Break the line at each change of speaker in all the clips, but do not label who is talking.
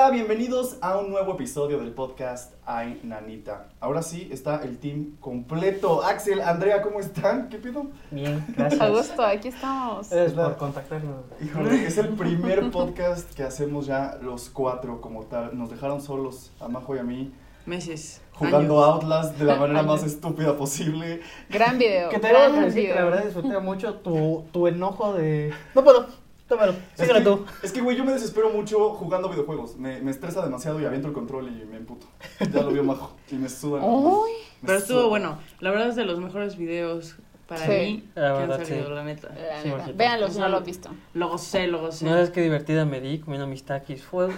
Hola, bienvenidos a un nuevo episodio del podcast Ay Nanita. Ahora sí está el team completo. Axel, Andrea, ¿cómo están? ¿Qué pido?
Bien, gracias.
A gusto, aquí estamos.
Es la-
por contactarnos.
Híjole, es el primer podcast que hacemos ya los cuatro como tal. Nos dejaron solos, a Majo y a mí,
Meses.
jugando
años.
Outlast de la manera más estúpida posible.
Gran video.
Que te debo
gran
decir que la
video.
verdad disfruté mucho tu, tu enojo de... No puedo, tómalo,
Es
síguelo
que,
tú.
es que, güey, yo me desespero mucho jugando videojuegos. Me, me estresa demasiado y aviento el control y me emputo. Ya lo vio Majo y me suda.
Uy,
me
Pero
suda.
estuvo bueno. La verdad es de los mejores videos para
Sí.
mí
La
que han
verdad,
salido,
sí.
la neta.
la
Sí,
neta.
ojito.
Véanlo si no lo han visto.
Lo gocé, lo gocé.
No sabes qué divertida me di comiendo mis taquis fuego.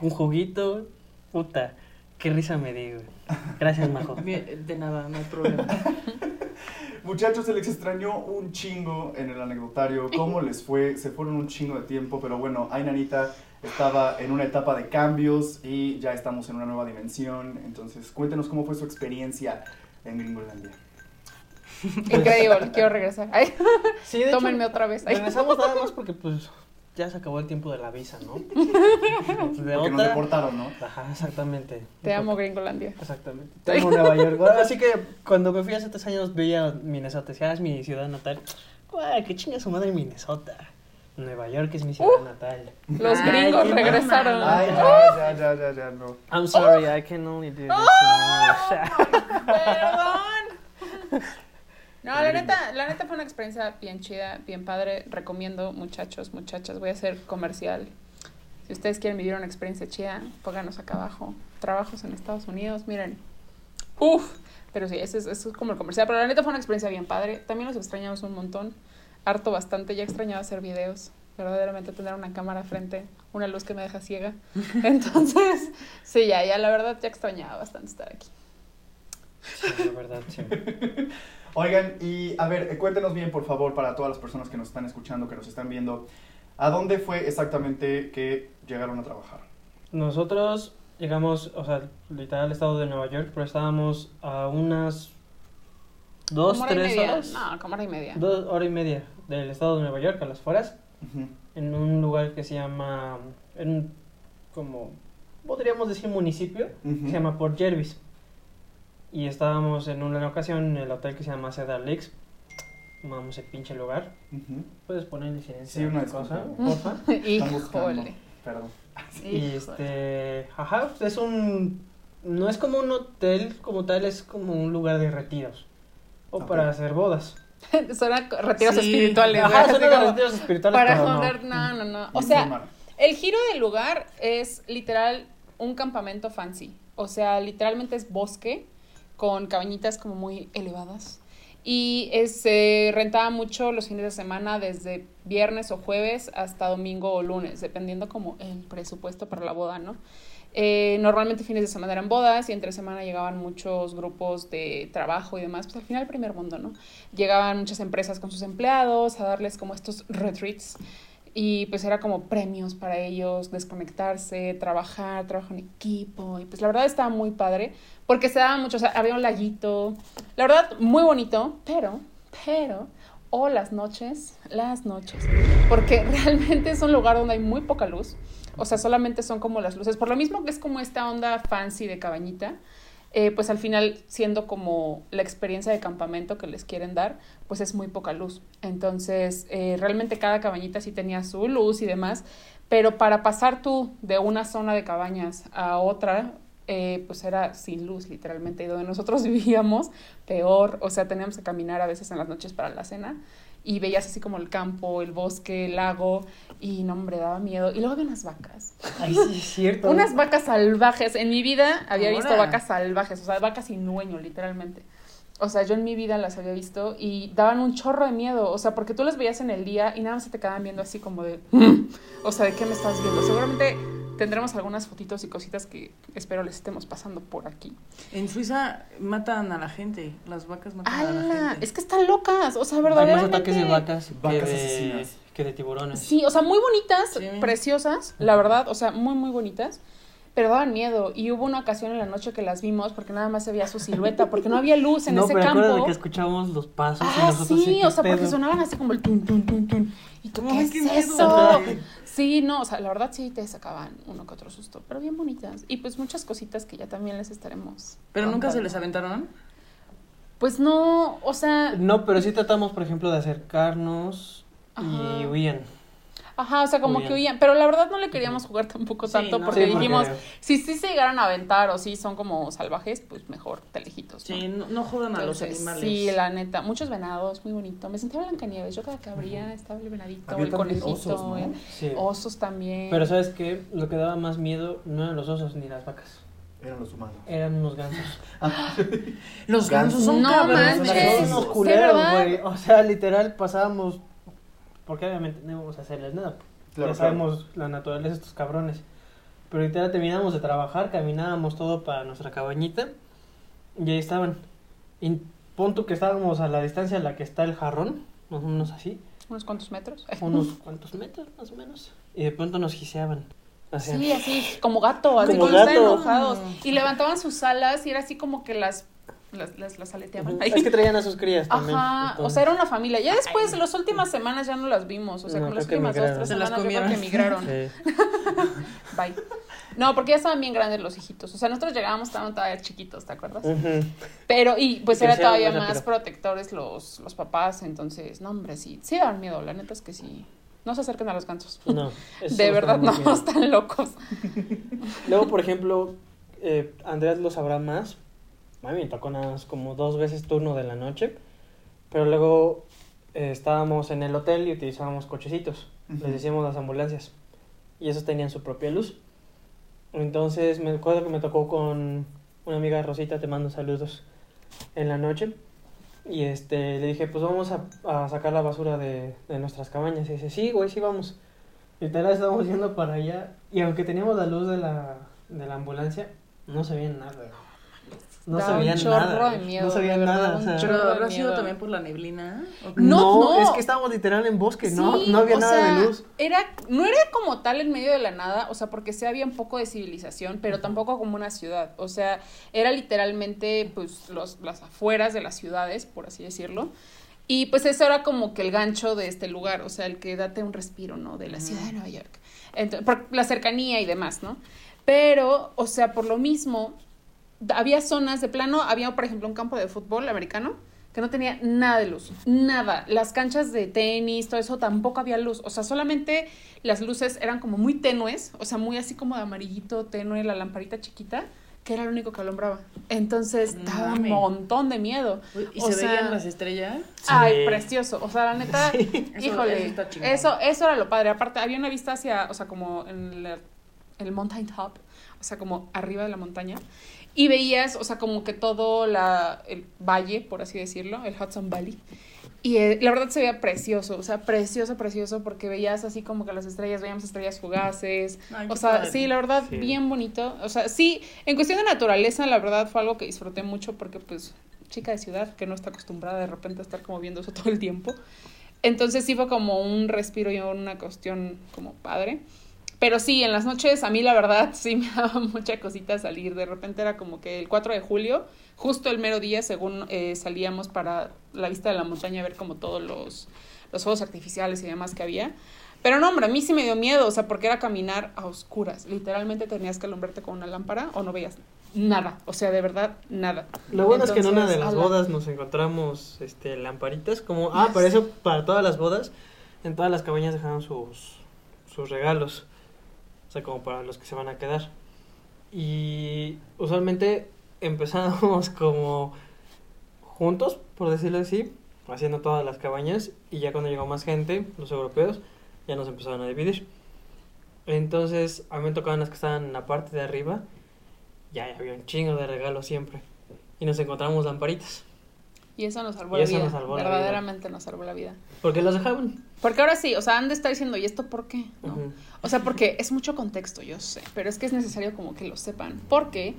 Un juguito. Puta, qué risa me di, güey. Gracias, Majo.
De nada, no hay problema.
Muchachos, se les extrañó un chingo en el anecdotario. ¿Cómo les fue? Se fueron un chingo de tiempo, pero bueno, Ay Nanita estaba en una etapa de cambios y ya estamos en una nueva dimensión. Entonces, cuéntenos cómo fue su experiencia en Gringolandia.
Increíble, quiero regresar. Ay,
Sí, de hecho,
tómenme otra vez. Ay.
regresamos nada más porque, pues, ya se acabó el tiempo de la visa, ¿no? De
Porque nos
otra...
deportaron, ¿no?
Ajá, exactamente.
Te amo, Gringolandia.
Exactamente. Te amo Nueva York. Bueno, Así que cuando me fui hace tres años veía Minnesota. Decía, "Ah, es mi ciudad natal. Guay, qué chinga su madre Minnesota. Nueva York es mi ciudad natal.
Los
Ay,
gringos regresaron.
Ay, ya, ya, ya, ya, ya, no.
I'm sorry, I can only do this in English.
Perdón. No, la neta, la neta fue una experiencia bien chida, bien padre. Recomiendo, muchachos, muchachas, voy a hacer comercial. Si ustedes quieren vivir una experiencia chida, pónganos acá abajo. Trabajos en Estados Unidos, miren. Uf, pero sí, eso es, eso es como el comercial. Pero la neta fue una experiencia bien padre. También los extrañamos un montón. Harto bastante. Ya extrañaba hacer videos. Verdaderamente tener una cámara frente, una luz que me deja ciega. Entonces, sí, ya, ya, la verdad, ya extrañaba bastante estar aquí.
Sí, la verdad, sí.
Oigan, y a ver, eh, cuéntenos bien, por favor, para todas las personas que nos están escuchando, que nos están viendo, ¿a dónde fue exactamente que llegaron a trabajar?
Nosotros llegamos, o sea, literal al estado de Nueva York, pero estábamos a unas dos,
Como hora y
tres
media.
horas.
No, como hora y media.
Dos horas y media del estado de Nueva York, a las afueras,
Ujú.
en un lugar que se llama, en un, como, podríamos decir municipio,
Ujú.
se llama Port Jervis. Y estábamos en una ocasión en el hotel que se llama Cedar Lakes. Vamos el pinche lugar.
Ujú.
¿Puedes poner en silencio?
Sí, una
cosa, porfa?
Híjole.
Perdón.
Y
Híjole.
este, ajá, es un, no es como un hotel como tal, es como un lugar de retiros. O para hacer bodas.
Son retiros
Sí.
espirituales.
Ajá, son retiros espirituales,
Para
pero no.
joder, no, no, no. O sea, el giro del lugar es literal un campamento fancy. O sea, literalmente es bosque con cabañitas como muy elevadas. Y es, se rentaba mucho los fines de semana desde viernes o jueves hasta domingo o lunes, dependiendo como el presupuesto para la boda, ¿no? Eh, normalmente fines de semana eran bodas y entre semana llegaban muchos grupos de trabajo y demás, pues al final primer mundo, ¿no? Llegaban muchas empresas con sus empleados a darles como estos retreats y pues era como premios para ellos, desconectarse, trabajar, trabajo en equipo y pues la verdad estaba muy padre porque se daba mucho, o sea, había un laguito, la verdad muy bonito, pero, pero, o las noches, las noches, porque realmente es un lugar donde hay muy poca luz, o sea, solamente son como las luces, por lo mismo que es como esta onda fancy de cabañita, eh, pues al final siendo como la experiencia de campamento que les quieren dar, pues es muy poca luz. Entonces, eh, realmente cada cabañita sí tenía su luz y demás, pero para pasar tú de una zona de cabañas a otra, eh, pues era sin luz literalmente. Y donde nosotros vivíamos, peor, o sea, teníamos que caminar a veces en las noches para la cena y veías así como el campo, el bosque, el lago, y no, hombre, daba miedo. Y luego había unas vacas.
Ay, sí, es cierto.
Unas vacas salvajes. En mi vida había visto vacas salvajes, o sea, vacas sin dueño, literalmente. O sea, yo en mi vida las había visto y daban un chorro de miedo. O sea, porque tú las veías en el día y nada más se te quedaban viendo así como de. "Mm". O sea, ¿de qué me estás viendo? Seguramente tendremos algunas fotitos y cositas que espero les estemos pasando por aquí.
En Suiza matan a la gente. Las vacas matan a la gente.
Es que están locas. O sea,
Hay más
verdaderamente.
ataques de vacas, que,
Vacas
de,
asesinas.
que de tiburones.
Sí, o sea, muy bonitas,
Sí.
preciosas, la verdad, o sea, muy, muy bonitas. Pero daban miedo. Y hubo una ocasión en la noche que las vimos porque nada más se veía su silueta, porque no había luz en
no,
ese
pero
campo.
acuérdate que escuchábamos los pasos y
Ah,
nosotros
sí,
¿qué
o sea, porque sonaban así como el tun, tun, tun, tun. Y tú, ¿qué es
miedo.
eso? Sí, no, o sea, la verdad sí te sacaban uno que otro susto, pero bien bonitas. Y pues muchas cositas que ya también les estaremos.
Pero nunca se les aventaron.
Pues no, o sea,
No, pero sí tratamos, por ejemplo, de acercarnos y huían.
Ajá, o sea, como
Muy
que huían. Pero la verdad no le queríamos jugar tampoco
Sí,
tanto
no.
porque
Sí, porque-
dijimos, si sí se llegaran a aventar o si son como salvajes, pues mejor, te lejitos. ¿no?
Sí, no, no jodan a los animales.
Sí, la neta, muchos venados, muy bonito. Me sentía Blancanieves, yo cada que abría estaba el venadito,
Había
el conejito,
osos, ¿no?
el-
Sí.
osos también.
Pero ¿sabes qué? Lo que daba más miedo no eran los osos ni las vacas.
Eran los humanos.
Eran unos gansos.
Los gansos son
No
cabrones.
manches.
Son unos culeros, güey. O sea, literal pasábamos. Porque obviamente no íbamos a hacerles nada.
Claro,
ya sabemos la naturaleza de estos cabrones. Pero literal terminábamos de trabajar, caminábamos todo para nuestra cabañita. Y ahí estaban. Y punto que estábamos a la distancia a la que está el jarrón, más o menos así.
Unos cuantos metros.
Unos cuantos metros más o menos. Y de pronto nos giseaban.
Sí, así, como gato, así
Como
como están
gato.
enojados. Y levantaban sus alas y era así como que las, las, las, las aleteaban.
Ujú.
ahí.
Es que traían a sus crías también.
Ajá, o sea, era una familia. Ya después, las últimas semanas ya no las vimos. O sea,
No,
con las últimas dos, tres
Se las
semanas yo creo que
comieron.
migraron.
Sí.
Bye. No, porque ya estaban bien grandes los hijitos. O sea, nosotros llegábamos, estaban todavía chiquitos, ¿te acuerdas?
Ujú.
Pero, y pues
Y
era
crecieron
todavía más protectores los, los papás. Entonces, no, hombre, sí, sí daban miedo. La neta es que sí. No se acerquen a los gansos.
No,
De verdad, no
miedo.
están locos.
Luego, por ejemplo, eh, Andrés lo sabrá más. A mí me tocó nada más como dos veces turno de la noche. Pero luego eh, estábamos en el hotel y utilizábamos cochecitos.
Ujú.
Les decíamos las ambulancias. Y esos tenían su propia luz. Entonces me acuerdo que me tocó con una amiga Rosita, te mando saludos, en la noche. Y este, le dije, pues vamos a, a sacar la basura de, de nuestras cabañas. Y dice, sí, güey, sí vamos. Literal estábamos yendo para allá. Y aunque teníamos la luz de la, de la ambulancia, no se veía nada. No
Da
se
un
nada.
de miedo,
no
de verdad,
nada. o sea.
Pero habrá sido también por la neblina.
No, no.
es que estábamos literal en bosque, no,
Sí,
no había nada
sea,
de luz.
Era, no era como tal en medio de la nada, o sea, porque sí había un poco de civilización, pero tampoco como una ciudad. O sea, era literalmente, pues, los, las afueras de las ciudades, por así decirlo. Y pues eso era como que el gancho de este lugar, o sea, el que date un respiro, ¿no? De la ciudad de Nueva York. Entonces, por la cercanía y demás, ¿no? Pero, o sea, por lo mismo, había zonas de plano, había, por ejemplo, un campo de fútbol americano que no tenía nada de luz, nada. Las canchas de tenis, todo eso, tampoco había luz. O sea, solamente las luces eran como muy tenues, o sea, muy así como de amarillito, tenue, la lamparita chiquita, que era lo único que alumbraba. Entonces,
No
daba un montón de miedo.
Uy, ¿Y
O
se
sea,
veían las estrellas?
Ay, precioso. O sea, la neta, híjole,
eso
eso, eso era lo padre. Aparte, había una vista hacia, o sea, como en el, el mountain top, o sea, como arriba de la montaña. Y veías, o sea, como que todo la, el valle, por así decirlo, el Hudson Valley. Y eh, la verdad se veía precioso, o sea, precioso, precioso, porque veías así como que las estrellas, veíamos estrellas fugaces.
Ay,
o sea,
padre.
sí, la verdad,
Sí.
bien bonito. O sea, sí, en cuestión de naturaleza, la verdad fue algo que disfruté mucho porque, pues, chica de ciudad que no está acostumbrada de repente a estar como viendo eso todo el tiempo. Entonces sí fue como un respiro y una cuestión como padre. Pero sí, en las noches a mí la verdad sí me daba mucha cosita salir. De repente era como que el 4 de julio, justo el mero día, según eh, salíamos para la vista de la montaña a ver como todos los, los fuegos artificiales y demás que había. Pero no, hombre, a mí sí me dio miedo, o sea, porque era caminar a oscuras. Literalmente tenías que alumbrarte con una lámpara o no veías nada. O sea, de verdad, nada.
Lo bueno es que en una de las bodas nos encontramos este lamparitas como ah, para eso para todas las bodas en todas las cabañas dejaron sus sus regalos. O sea, como para los que se van a quedar. Y usualmente empezábamos como juntos, por decirlo así, haciendo todas las cabañas y ya cuando llegó más gente, los europeos, ya nos empezaron a dividir. Entonces, a mí me tocaban las que estaban en la parte de arriba, ya había un chingo de regalos siempre. Y nos encontramos lamparitas.
Y eso nos salvó
Y
la
eso
vida.
nos salvó la vida.
Verdaderamente nos salvó la vida.
Porque los dejaban.
Porque ahora sí, o sea, han de estar diciendo, ¿y esto por qué? ¿No? O sea, porque es mucho contexto, yo sé, pero es que es necesario como que lo sepan. Porque,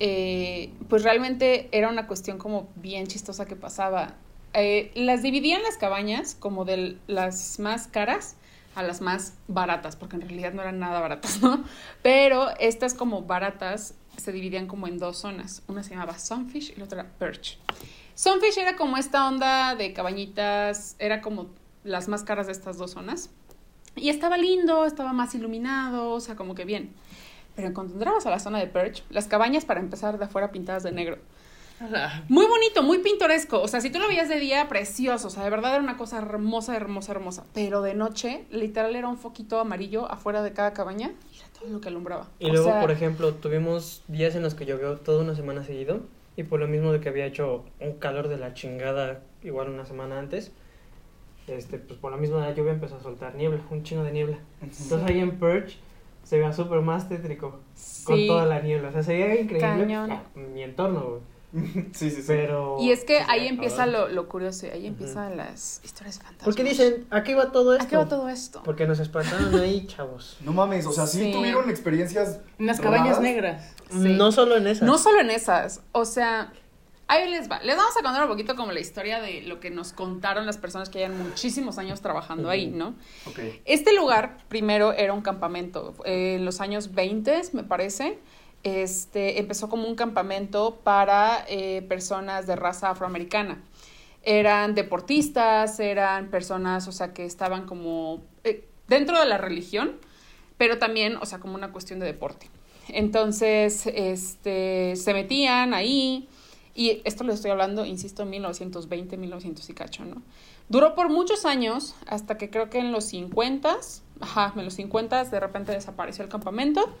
eh, pues realmente era una cuestión como bien chistosa que pasaba. Eh, las dividían las cabañas como de las más caras a las más baratas, porque en realidad no eran nada baratas, ¿no? Pero estas como baratas se dividían como en dos zonas. Una se llamaba Sunfish y la otra Perch. Sunfish era como esta onda de cabañitas, era como las más caras de estas dos zonas. Y estaba lindo, estaba más iluminado, o sea, como que bien. Pero cuando a la zona de Perch, las cabañas para empezar de afuera pintadas de negro. Muy bonito, muy pintoresco. O sea, si tú lo veías de día, precioso. O sea, de verdad era una cosa hermosa, hermosa, hermosa. Pero de noche, literal era un foquito amarillo afuera de cada cabaña y era todo lo que alumbraba.
Y
O
luego,
sea,
por ejemplo, tuvimos días en los que llovió toda una semana seguido. Y por lo mismo de que había hecho un calor de la chingada, igual una semana antes, este, pues por la misma lluvia empezó a soltar niebla, un chingo de niebla. Entonces ahí en Perch se veía súper más tétrico con toda la niebla. O sea, se veía increíble
Cañón.
ah, mi entorno, güey.
Sí, sí, sí.
Pero...
Y es que
sí,
ahí
a
empieza lo, lo curioso, ahí empiezan las historias fantásticas.
¿Por qué dicen, ¿a qué va todo esto?
¿A qué va todo esto?
Porque nos espantaron ahí, chavos.
No mames, o sea, sí,
Sí.
tuvieron experiencias.
En las cabañas
raras?
negras.
Sí.
No solo en esas.
No solo en esas, o sea, ahí les va. Les vamos a contar un poquito como la historia de lo que nos contaron las personas que llevan muchísimos años trabajando ahí, ¿no?
Ok.
Este lugar primero era un campamento. eh, en los años 20, me parece, este, empezó como un campamento para eh, personas de raza afroamericana. Eran deportistas, eran personas, o sea, que estaban como eh, dentro de la religión, pero también, o sea, como una cuestión de deporte. Entonces, este, se metían ahí, y esto lo estoy hablando, insisto, 1920, 1900 y cacho, ¿no? Duró por muchos años, hasta que creo que en los 50, ajá, en los 50 de repente desapareció el campamento.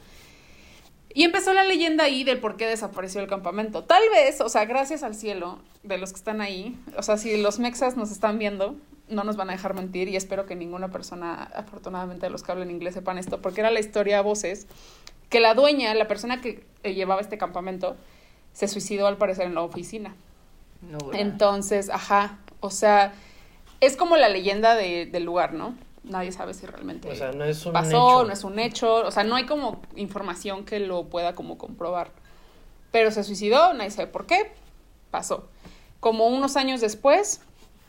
Y empezó la leyenda ahí del por qué desapareció el campamento. Tal vez, o sea, gracias al cielo de los que están ahí, o sea, si los mexas nos están viendo, no nos van a dejar mentir y espero que ninguna persona, afortunadamente, de los que hablan inglés sepan esto, porque era la historia a voces que la dueña, la persona que eh, llevaba este campamento, se suicidó al parecer en la oficina.
No.
Entonces, ajá, o sea, es como la leyenda de- del lugar, ¿no? Nadie sabe si realmente
O sea, no es un
pasó,
hecho.
no es un hecho, o sea, no hay como información que lo pueda como comprobar. Pero se suicidó, nadie sabe por qué, pasó. Como unos años después,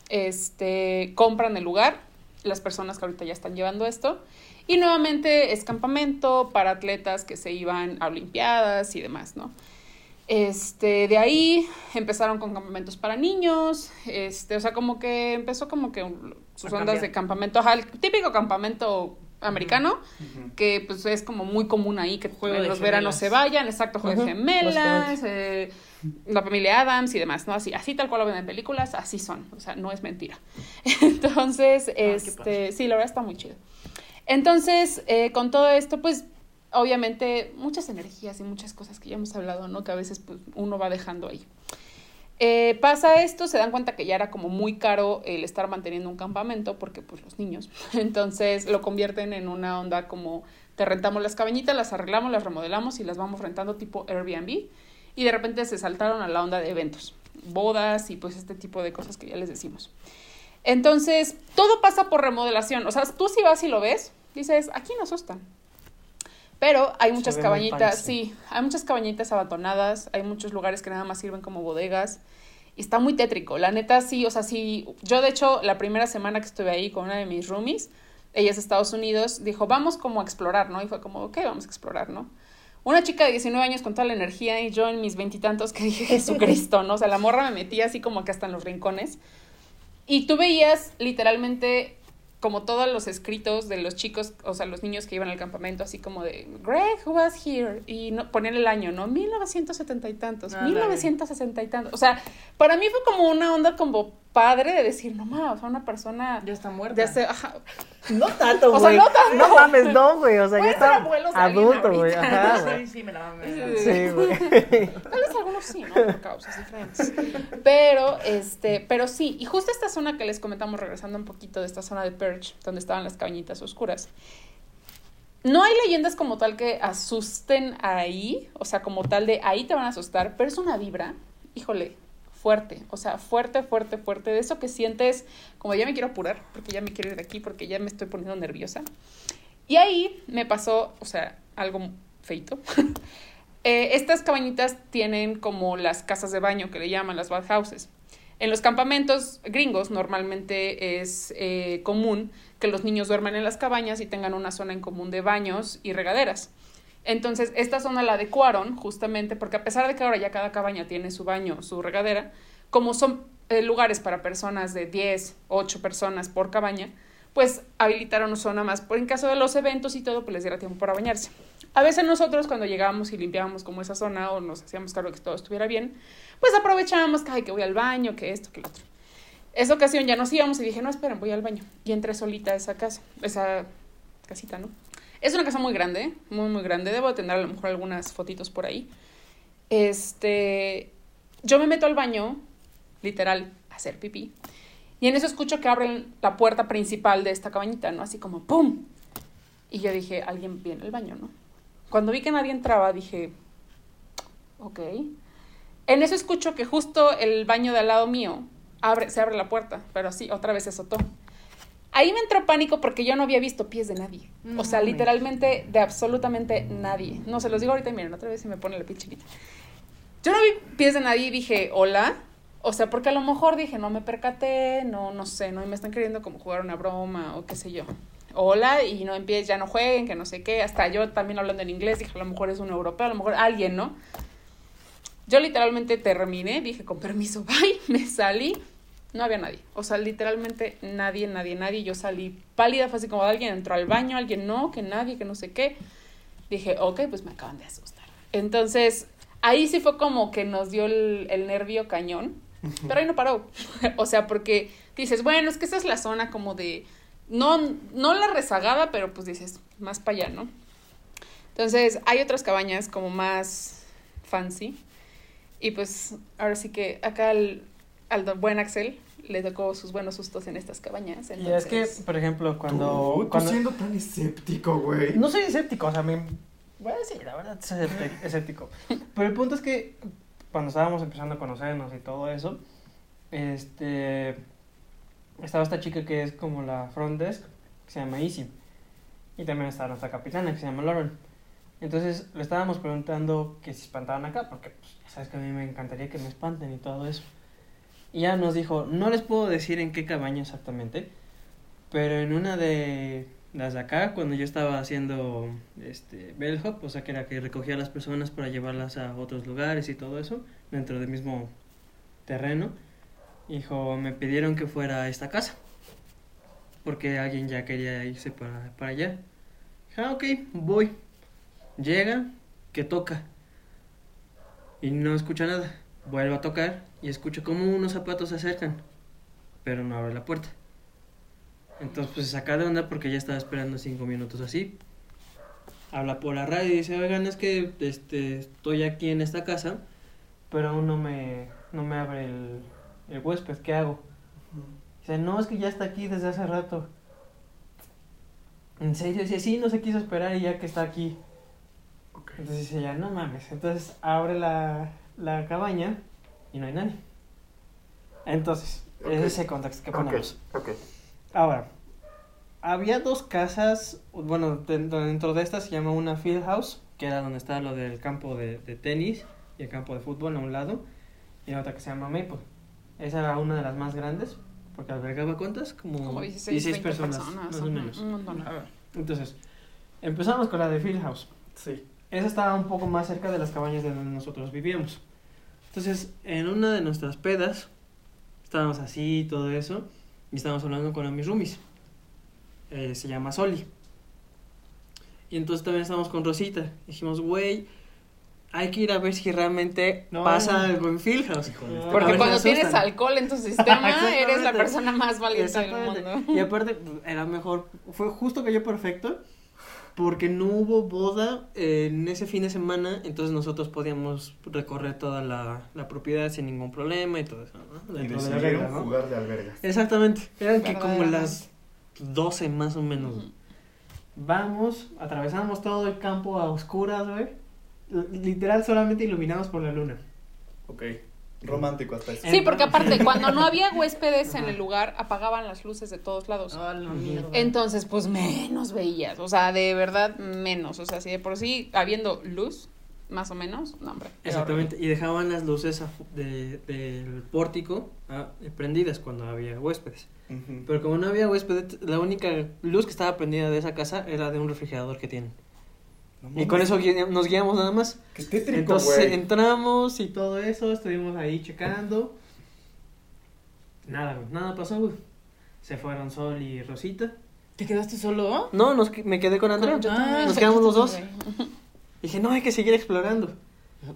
este, compran el lugar, las personas que ahorita ya están llevando esto, y nuevamente es campamento para atletas que se iban a Olimpiadas y demás, ¿no? Este, de ahí empezaron con campamentos para niños, este, o sea, como que empezó como que un- sus
A
ondas
cambiar.
de campamento, ajá, el típico campamento americano, que pues es como muy común ahí, que
Juego
en los veranos se vayan, exacto, juego de gemelas, eh, la familia Adams y demás, ¿no? Así, así tal cual lo ven en películas, así son, o sea, no es mentira. Entonces,
qué
este, sí, la verdad está muy chido. Entonces, eh, con todo esto, pues, obviamente, muchas energías y muchas cosas que ya hemos hablado, ¿no? Que a veces pues, uno va dejando ahí. Eh, pasa esto, se dan cuenta que ya era como muy caro el estar manteniendo un campamento porque pues los niños, entonces lo convierten en una onda como te rentamos las cabañitas, las arreglamos, las remodelamos y las vamos rentando tipo Airbnb y de repente se saltaron a la onda de eventos, bodas y pues este tipo de cosas que ya les decimos. Entonces, todo pasa por remodelación, o sea, tú si vas y lo ves, dices, aquí no asustan. Pero hay muchas cabañitas, sí, hay muchas cabañitas abandonadas, hay muchos lugares que nada más sirven como bodegas. Y está muy tétrico, la neta sí, o sea, sí, yo de hecho la primera semana que estuve ahí con una de mis roomies, ella es de Estados Unidos, dijo, vamos como a explorar, ¿no? Y fue como, ok, vamos a explorar, ¿no? Una chica de 19 años con toda la energía y yo en mis veintitantos que dije, Jesucristo, ¿no? O sea, la morra me metía así como que hasta en los rincones. Y tú veías literalmente como todos los escritos de los chicos, o sea, los niños que iban al campamento, así como de Greg, who was here? Y no, ponían el año, ¿no? 1970 y tantos,
Ándale.
1960 y tantos. O sea, para mí fue como una onda como padre de decir, no mames, o sea, una persona
Ya está muerta.
de hace, ajá,
No tanto,
O sea,
güey.
no tanto.
No mames, no, güey. O sea, ya está adulto, güey. Ajá,
sí,
güey.
sí, me la mamé.
Sí, güey.
Tal vez algunos sí, ¿no? Por causas diferentes. Pero, este, pero sí, y justo esta zona que les comentamos, regresando un poquito de esta zona de Perch, donde estaban las cabañitas oscuras. No hay leyendas como tal que asusten ahí, o sea, como tal de ahí te van a asustar, pero es una vibra, híjole, fuerte, o sea, fuerte, fuerte, fuerte, de eso que sientes como ya me quiero apurar, porque ya me quiero ir de aquí, porque ya me estoy poniendo nerviosa. Y ahí me pasó, o sea, algo feito. Eh, estas cabañitas tienen como las casas de baño que le llaman las bathhouses. En los campamentos gringos normalmente es eh, común que los niños duerman en las cabañas y tengan una zona en común de baños y regaderas. Entonces, esta zona la adecuaron justamente porque a pesar de que ahora ya cada cabaña tiene su baño, su regadera, como son eh, lugares para personas de 10, 8 personas por cabaña, pues habilitaron una zona más, por en caso de los eventos y todo, pues les diera tiempo para bañarse. A veces nosotros cuando llegábamos y limpiábamos como esa zona o nos hacíamos cargo de que todo estuviera bien, pues aprovechábamos que, ay, que voy al baño, que esto, que lo otro. Esa ocasión ya nos íbamos y dije, no, esperen, voy al baño. Y entré solita a esa casa, esa casita, ¿no? Es una casa muy grande, muy, muy grande. Debo tener a lo mejor algunas fotitos por ahí. Este, yo me meto al baño, literal, a hacer pipí. Y en eso escucho que abren la puerta principal de esta cabañita, ¿no? Así como ¡pum! Y yo dije, alguien viene al baño, ¿no? Cuando vi que nadie entraba, dije, ok. En eso escucho que justo el baño de al lado mío abre, se abre la puerta, pero así, otra vez se azotó. Ahí me entró pánico porque yo no había visto pies de nadie. O sea, literalmente de absolutamente nadie. No, se los digo ahorita miren, otra vez se me pone la pichilita. Yo no vi pies de nadie y dije, hola. O sea, porque a lo mejor dije, no me percaté, no, no sé, no, y me están queriendo como jugar una broma o qué sé yo. Hola, y no empiecen, ya no jueguen, que no sé qué. Hasta yo también hablando en inglés, dije, a lo mejor es un europeo, a lo mejor alguien, ¿no? Yo literalmente terminé, dije, con permiso, bye, me salí, no había nadie. O sea, literalmente nadie, nadie, nadie. Yo salí pálida, fue así como alguien entró al baño, alguien no, que nadie, que no sé qué. Dije, ok, pues me acaban de asustar. Entonces, ahí sí fue como que nos dio el, el nervio cañón, pero ahí no paró. o sea, porque dices, bueno, es que esa es la zona como de, no, no la rezagada, pero pues dices, más para allá, ¿no? Entonces, hay otras cabañas como más fancy. Y pues, ahora sí que acá al, al buen Axel le tocó sus buenos sustos en estas cabañas.
Y es que,
entonces-
por ejemplo, cuando...
Tú, tú
cuando-
siendo tan escéptico, güey.
No soy escéptico, o sea, me... Bueno, sí, la verdad, soy escéptico-. Pero el punto es que cuando estábamos empezando a conocernos y todo eso, este... Estaba esta chica que es como la front desk, que se llama Easy. Y también está nuestra capitana, que se llama Lauren. Entonces le estábamos preguntando que si espantaban acá, porque pues, ya sabes que a mí me encantaría que me espanten y todo eso. Y ella nos dijo, no les puedo decir en qué cabaña exactamente, pero en una de las de acá, cuando yo estaba haciendo este bellhop, o sea que era que recogía a las personas para llevarlas a otros lugares y todo eso, dentro del mismo terreno, dijo, me pidieron que fuera a esta casa, porque alguien ya quería irse para, para allá. Dije, ah, ok, voy. Llega, que toca. Y no escucha nada. Vuelvo a tocar y escucho como unos zapatos se acercan, pero no abre la puerta. Entonces, pues se saca de onda porque ya estaba esperando cinco minutos así. Habla por la radio y dice, oigan, es que este, estoy aquí en esta casa, pero aún no me, no me abre el, el huésped, ¿qué hago? Dice, no, es que ya está aquí desde hace rato. En serio, dice, sí, no se quiso esperar y ya que está aquí. Entonces dice ella, no mames. Entonces abre la, la cabaña y no hay nadie. Entonces,
Ok.
es ese contexto que ponemos.
ok.
Ahora, había dos casas, bueno, dentro, dentro de estas se llama una field house, que era donde está lo del campo de, de tenis y el campo de fútbol a un lado, y otra que se llama Maple. Esa era una de las más grandes, porque albergaba cuántas? Como,
como 16, 20
personas,
personas,
más o menos.
un montón.
Entonces, empezamos con la de field house.
Sí.
Esa estaba un poco más cerca de las cabañas de donde nosotros vivíamos. Entonces, en una de nuestras pedas, estábamos así y todo eso, y estábamos hablando con mis roomies. Eh, se llama Soli. Y entonces también estábamos con Rosita. Dijimos, güey, hay que ir a ver si realmente
No.
pasa algo en Fieldhouse.
Porque cuando
asustan.
tienes alcohol en tu sistema, eres la persona más valiente del mundo.
Y aparte, era mejor. Fue justo cayó perfecto. Porque no hubo boda en ese fin de semana. Entonces nosotros podíamos recorrer toda la, la propiedad sin ningún problema y todo eso. ¿no?
Y
de
decidieron
regla, ¿no?
jugar de albergas.
Exactamente. Eran que como las 12 más o menos. Vamos, atravesamos todo el campo a oscuras, güey. Literal solamente iluminados por la luna.
Ok. Romántico hasta eso.
Sí, porque aparte, cuando no había huéspedes en el lugar, apagaban las luces de todos lados.
Ah, la.
Entonces, pues menos veías, o sea, de verdad menos, o sea, si de por sí habiendo luz, más o menos, no, hombre.
Exactamente, y dejaban las luces de- del pórtico ah, prendidas cuando había huéspedes. Pero como no había huéspedes, la única luz que estaba prendida de esa casa era de un refrigerador que tienen.
No
Y con eso gui- nos guiamos nada más.
Esté tétrico,
Entonces
güey.
entramos y todo eso, estuvimos ahí checando. Nada, güey, nada pasó, güey. Se fueron Sol y Rosita.
¿Te quedaste solo?
No, nos, me quedé con Andrea.
Ah,
nos quedamos los dos. Dije, no, hay que seguir explorando.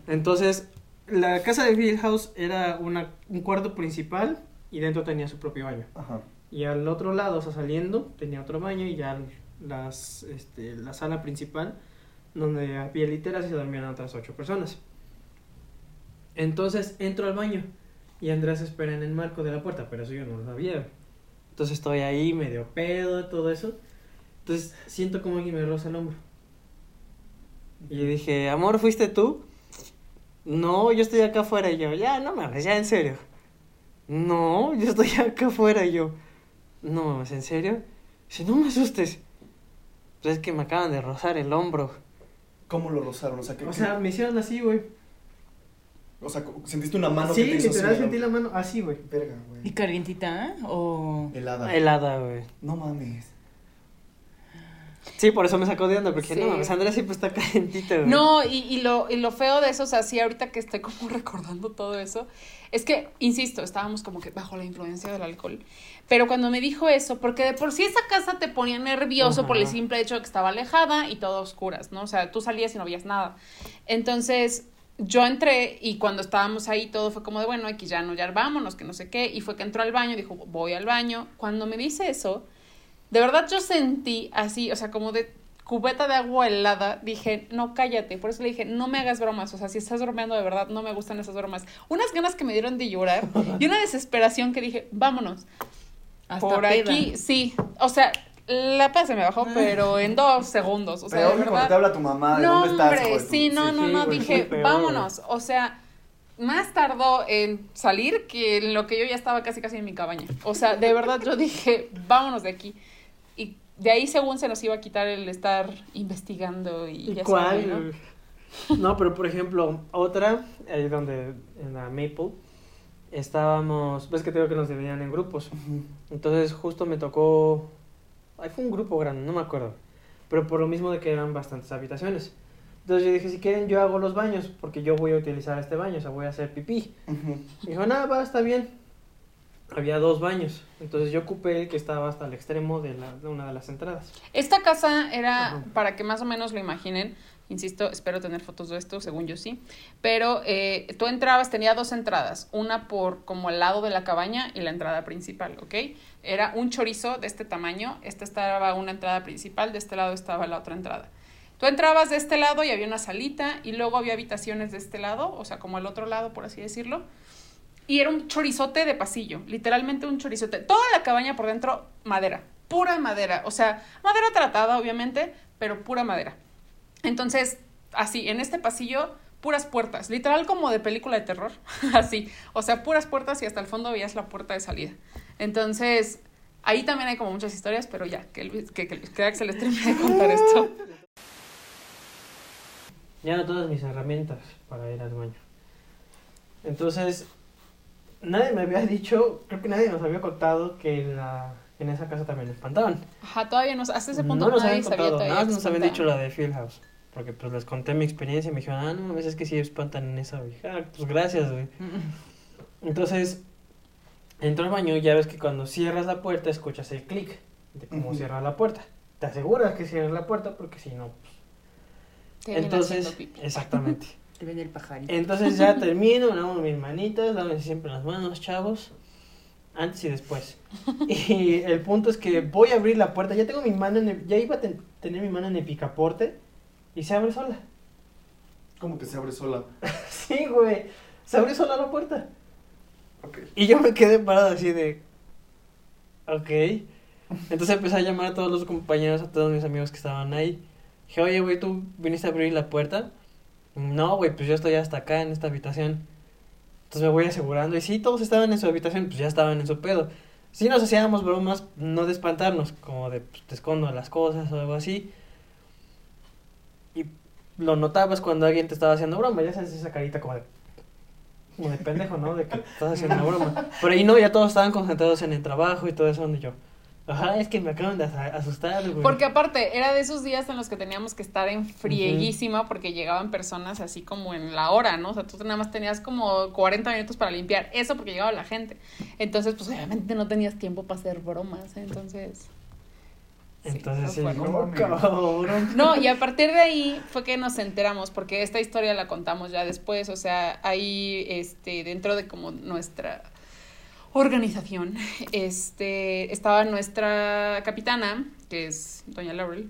Entonces, la casa de Bill House era una, un cuarto principal y dentro tenía su propio baño.
Ajá.
Y al otro lado, o sea, saliendo, tenía otro baño y ya las, este, la sala principal, donde había literas y se dormían otras ocho personas. Entonces entro al baño y Andrés espera en el marco de la puerta, pero eso yo no lo sabía. Entonces estoy ahí medio pedo, todo eso. Entonces siento como alguien me roza el hombro. Y dije, amor, ¿fuiste tú? No, yo estoy acá afuera y yo, ya, no mames, ya en serio. No, yo estoy acá afuera y yo, no mames, ¿en serio? Dice, no me asustes. Pues es que me acaban de rozar el hombro.
¿Cómo lo rozaron? O sea, que,
O sea, me hicieron así, güey.
o sea, ¿sentiste una mano
Sí,
que te hizo
literal
así?
sentí la mano así, güey.
Verga,
¿Y
güey.
calientita? ¿O.?
Helada.
Helada, güey.
No mames.
Sí, por eso me sacó de onda, porque
Sí.
no mames, Andrea siempre está calentita, güey.
No, y, y, lo, y lo feo de eso, o sea, sí, ahorita que estoy como recordando todo eso, es que, insisto, estábamos como que bajo la influencia del alcohol. Pero cuando me dijo eso, porque de por sí esa casa te ponía nervioso por el simple hecho de que estaba alejada y todo a oscuras, ¿no? O sea, tú salías y no veías nada. Entonces, yo entré y cuando estábamos ahí todo fue como de, bueno, aquí ya no, ya vámonos, que no sé qué. Y fue que entró al baño, dijo, voy al baño. Cuando me dice eso, de verdad yo sentí así, o sea, como de cubeta de agua helada, dije, no, cállate. Por eso le dije, no me hagas bromas. O sea, si estás bromeando de verdad, no me gustan esas bromas. Unas ganas que me dieron de llorar y una desesperación que dije, vámonos.
Hasta
Por
peda.
aquí, sí. O sea, la paz se me bajó, pero en dos segundos. O sea,
Peor
de
cuando te habla tu mamá, ¿de
No,
dónde estás?
hombre,
tu-
sí, no,
Sí,
no, no, dije, vámonos. O sea, más tardó en salir que en lo que yo ya estaba casi casi en mi cabaña. O sea, de verdad yo dije, vámonos de aquí. De ahí según se nos iba a quitar el estar investigando y
¿Y
ya
cuál?
¿no?
No, pero por ejemplo, otra, ahí donde, en la Maple, estábamos, ves que digo que nos dividían en grupos. Entonces justo me tocó, ahí fue un grupo grande, no me acuerdo, pero por lo mismo de que eran bastantes habitaciones. Entonces yo dije, si quieren yo hago los baños, porque yo voy a utilizar este baño, o sea, voy a hacer pipí.
Ujú.
Y dijo, nada, va, está bien. Había dos baños, entonces yo ocupé el que estaba hasta el extremo de, la, de una de las entradas.
Esta casa era,
Ajá.
para que más o menos lo imaginen, insisto, espero tener fotos de esto, según yo sí, pero eh, tú entrabas, tenía dos entradas, una por como al lado de la cabaña y la entrada principal, ¿ok? Era un chorizo de este tamaño, esta estaba una entrada principal, de este lado estaba la otra entrada. Tú entrabas de este lado y había una salita y luego había habitaciones de este lado, o sea, como el otro lado, por así decirlo. Y era un chorizote de pasillo, literalmente un chorizote. Toda la cabaña por dentro, madera, pura madera. O sea, madera tratada, obviamente, pero pura madera. Entonces, así, en este pasillo, puras puertas, literal como de película de terror, así. O sea, puras puertas y hasta el fondo veías la puerta de salida. Entonces, ahí también hay como muchas historias, pero ya, que, el- que, que, que les termine de contar esto.
Ya no todas mis herramientas para ir al baño. Entonces, nadie me había dicho, creo que nadie nos había contado que en, la, en esa casa también espantaban.
Ajá, todavía no, hasta ese punto
no nos
nadie
habían contado, nada nos habían dicho la de Field House. Porque pues les conté mi experiencia y me dijeron, ah, no mames, es que sí espantan en esa, güey. Ah, pues gracias, güey. Entonces, entro al baño y ya ves que cuando cierras la puerta escuchas el clic de cómo
Ujú.
cierra la puerta. Te aseguras que cierras la puerta porque si no, pues... Entonces, exactamente.
Te viene el pajarito.
Entonces ya termino, me lavo mis manitas, lávense siempre las manos, chavos. Antes y después. Y el punto es que voy a abrir la puerta, ya tengo mi mano en el- ya iba a ten- tener mi mano en el picaporte y se abre sola.
¿Cómo que se abre sola?
Sí, güey. Se abre sola la puerta.
Ok.
Y yo me quedé parado así de. Ok. Entonces empecé a llamar a todos los compañeros, a todos mis amigos que estaban ahí. Dije, oye, güey, ¿tú viniste a abrir la puerta? No, güey, pues yo estoy hasta acá en esta habitación. Entonces me voy asegurando. Y sí, todos estaban en su habitación, pues ya estaban en su pedo. Sí nos hacíamos bromas, no de espantarnos, como de pues, te escondo las cosas o algo así. Y lo notabas cuando alguien te estaba haciendo broma, ya sabes esa carita como de, como de pendejo, ¿no? De que estás haciendo una broma. Pero ahí no, ya todos estaban concentrados en el trabajo y todo eso, y yo, ajá, es que me acaban de asustar, güey.
Porque aparte, era de esos días en los que teníamos que estar en frieguísima porque llegaban personas así como en la hora, ¿no? O sea, tú nada más tenías como 40 minutos para limpiar. Eso porque llegaba la gente. Entonces, pues obviamente no tenías tiempo para hacer bromas. ¿eh? Entonces.
Entonces, sí,
fue
no
cabrón.
No, y a partir de ahí fue que nos enteramos, porque esta historia la contamos ya después, o sea, ahí, este, dentro de como nuestra organización, este, estaba nuestra capitana, que es doña Laurel,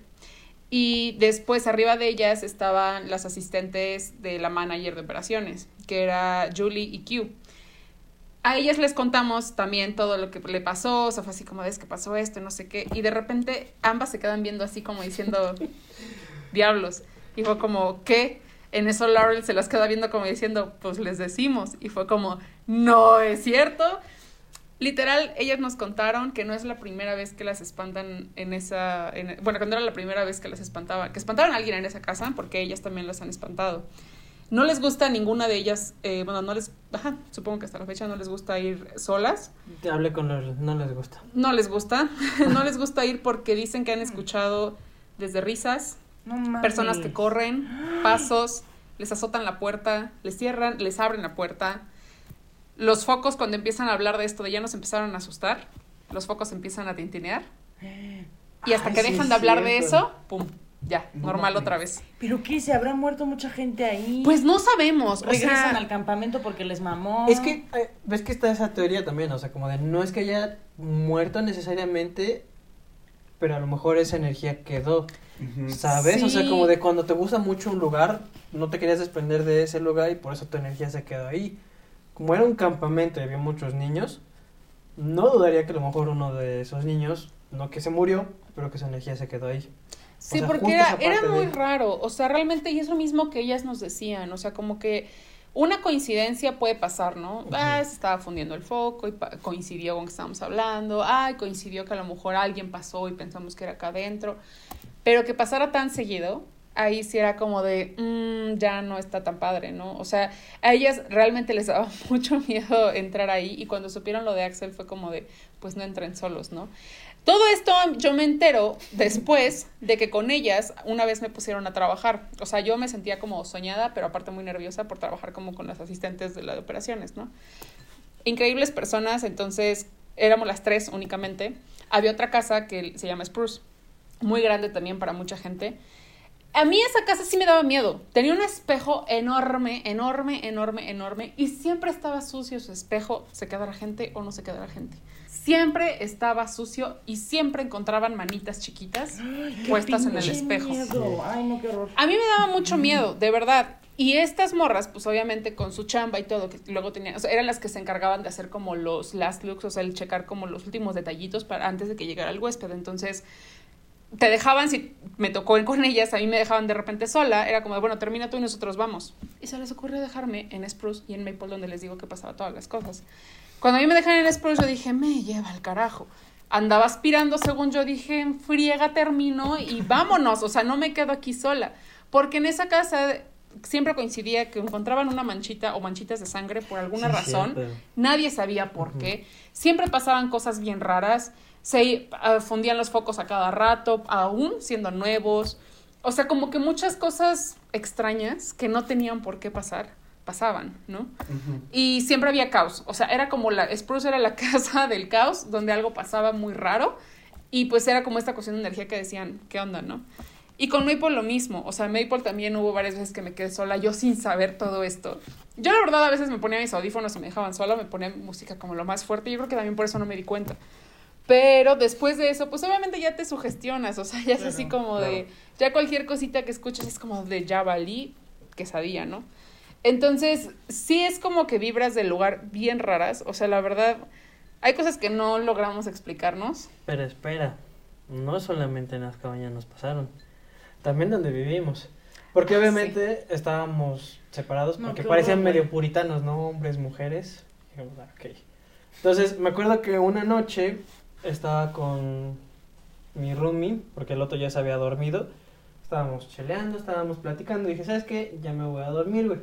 y después arriba de ellas estaban las asistentes de la manager de operaciones, que era Julie y Q. A ellas les contamos también todo lo que le pasó, o sea, fue así como, es que pasó esto, no sé qué, y de repente ambas se quedan viendo así como diciendo, diablos, y fue como, ¿qué? En eso Laurel se las queda viendo como diciendo, pues les decimos, y fue como, no es cierto. Literal, ellas nos contaron que no es la primera vez que las espantan en esa, en- bueno, cuando era la primera vez que las espantaban, que espantaron a alguien en esa casa, porque ellas también las han espantado. No les gusta ninguna de ellas, eh, bueno, no les, ajá, supongo que hasta la fecha no les gusta ir solas.
Te hablé con los, no les gusta.
No les gusta, no les gusta ir porque dicen que han escuchado desde risas,
No
personas que corren, pasos, les azotan la puerta, les cierran, les abren la puerta. Los focos cuando empiezan a hablar de esto, de ya nos empezaron a asustar, los focos empiezan a tintinear. Y hasta
Ay,
que dejan de hablar de eso, pum, ya,
No
normal
mames.
otra vez.
¿Pero qué? ¿Se habrá muerto mucha gente ahí?
Pues no sabemos, o
Regresan
sea,
al campamento porque les mamó.
Es que, eh, ves que está esa teoría también, o sea, como de no es que haya muerto necesariamente, pero a lo mejor esa energía quedó. ¿sabes? O sea, como de cuando te gusta mucho un lugar, no te querías desprender de ese lugar y por eso tu energía se quedó ahí. Como era un campamento y había muchos niños, no dudaría que a lo mejor uno de esos niños, no que se murió, pero que su energía se quedó ahí.
Sí,
O sea,
porque era, muy
de-
raro, o sea, realmente, y es lo mismo que ellas nos decían, o sea, como que una coincidencia puede pasar, ¿no? Ah, se estaba fundiendo el foco y coincidió con que estábamos hablando, ay, coincidió que a lo mejor alguien pasó y pensamos que era acá adentro, pero que pasara tan seguido, ahí sí era como de, "Mm, ya no está tan padre, ¿no? O sea, a ellas realmente les daba mucho miedo entrar ahí y cuando supieron lo de Axel fue como de, pues no entren solos, ¿no? Todo esto yo me entero después de que con ellas una vez me pusieron a trabajar. O sea, yo me sentía como soñada, pero aparte muy nerviosa por trabajar como con las asistentes de las operaciones, ¿no? Increíbles personas, entonces éramos las tres únicamente. Había otra casa que se llama Spruce, muy grande también para mucha gente. A mí esa casa sí me daba miedo. Tenía un espejo enorme, enorme, enorme, enorme. Y siempre estaba sucio su espejo, se quedara gente o no se quedara gente. Siempre estaba sucio y siempre encontraban manitas chiquitas puestas en el espejo.
miedo. Ay, no, qué horror.
A mí me daba mucho miedo, de verdad. Y estas morras, pues obviamente con su chamba y todo, que luego tenían, o sea, eran las que se encargaban de hacer como los last looks, o sea, el checar como los últimos detallitos para antes de que llegara el huésped. Entonces, te dejaban, si me tocó ir con ellas, a mí me dejaban de repente sola, era como, bueno, termina tú y nosotros vamos. Y se les ocurrió dejarme en Spruce y en Maple, donde les digo que pasaba todas las cosas. Cuando a mí me dejan en Spruce, yo dije, me lleva al carajo. Andaba aspirando, según yo dije, en friega termino y vámonos, o sea, no me quedo aquí sola. Porque en esa casa siempre coincidía que encontraban una manchita o manchitas de sangre por alguna
Sí,
razón. Nadie sabía por qué. Siempre pasaban cosas bien raras. Se ah, fundían los focos a cada rato, aún siendo nuevos. O sea, como que muchas cosas extrañas que no tenían por qué pasar, pasaban, ¿no? Y siempre había caos. O sea, era como la. Spruce era la casa del caos, donde algo pasaba muy raro. Y pues era como esta cuestión de energía que decían, ¿qué onda, no? Y con Maple lo mismo. O sea, Maple también hubo varias veces que me quedé sola, yo sin saber todo esto. Yo, la verdad, a veces me ponía mis audífonos y me dejaban sola, me ponía música como lo más fuerte. Yo creo que también por eso no me di cuenta. Pero después de eso, pues obviamente ya te sugestionas. O sea, ya es
Claro,
así como de. Ya cualquier cosita que escuches es como de ya valí, quesadilla, ¿no? Entonces, sí es como que vibras del lugar bien raras. O sea, la verdad, hay cosas que no logramos explicarnos.
Pero espera, no solamente en las cabañas nos pasaron, también donde vivimos. Porque
Ah,
obviamente estábamos separados
No,
porque parecían medio puritanos, ¿no? Hombres, mujeres. Ah. Entonces, me acuerdo que una noche estaba con mi roomie, porque el otro ya se había dormido. Estábamos cheleando, estábamos platicando. Y dije, ¿sabes qué? Ya me voy a dormir, güey.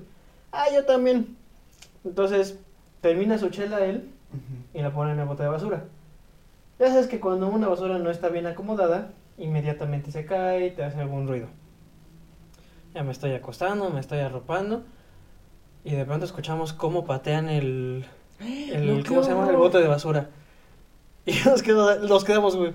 Ah, yo también. Entonces, termina su chela él y la pone en el bote de basura. Ya sabes que cuando una basura no está bien acomodada, inmediatamente se cae y te hace algún ruido. Ya me estoy acostando, me estoy arropando. Y de pronto escuchamos cómo patean el. el
No,
¿Cómo se llama? El bote de basura. Y nos, quedó- nos quedamos, güey.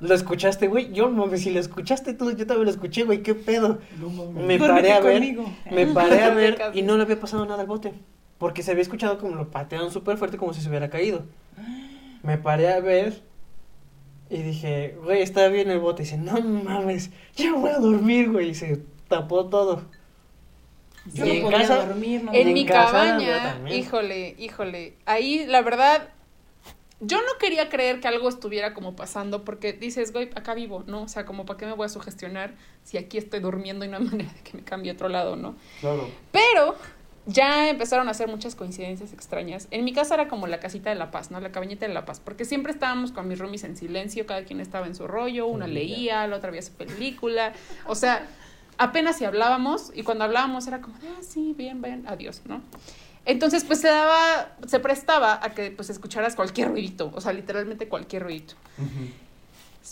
¿Lo escuchaste, güey? Yo, mames, si lo escuchaste tú, yo también lo escuché, güey. ¿Qué pedo?
No.
Me paré a ver.
conmigo.
Me paré a ver y no le había pasado nada al bote. Porque se había escuchado como lo patearon súper fuerte, como si se hubiera caído. Me paré a ver y dije, güey, está bien el bote. Y dice, no mames, ya voy a dormir, güey. Y se tapó todo.
Yo
Y
no
en
podía
casa-
dormir, no
En
en
mi cabaña, híjole, híjole. Ahí, la verdad, yo no quería creer que algo estuviera como pasando porque dices, güey, acá vivo, ¿no? O sea, como para qué me voy a sugestionar si aquí estoy durmiendo y no hay manera de que me cambie a otro lado, ¿no?
Claro.
Pero ya empezaron a hacer muchas coincidencias extrañas. En mi casa era como la casita de la paz, ¿no? La cabañita de la paz, porque siempre estábamos con mis roomies en silencio, cada quien estaba en su rollo, una
Sí, ya.
leía, la otra veía su película, o sea, apenas si hablábamos y cuando hablábamos era como, ah, sí, bien, bien, adiós, ¿no? Entonces, pues se daba, se prestaba a que pues escucharas cualquier ruidito, o sea, literalmente cualquier ruidito.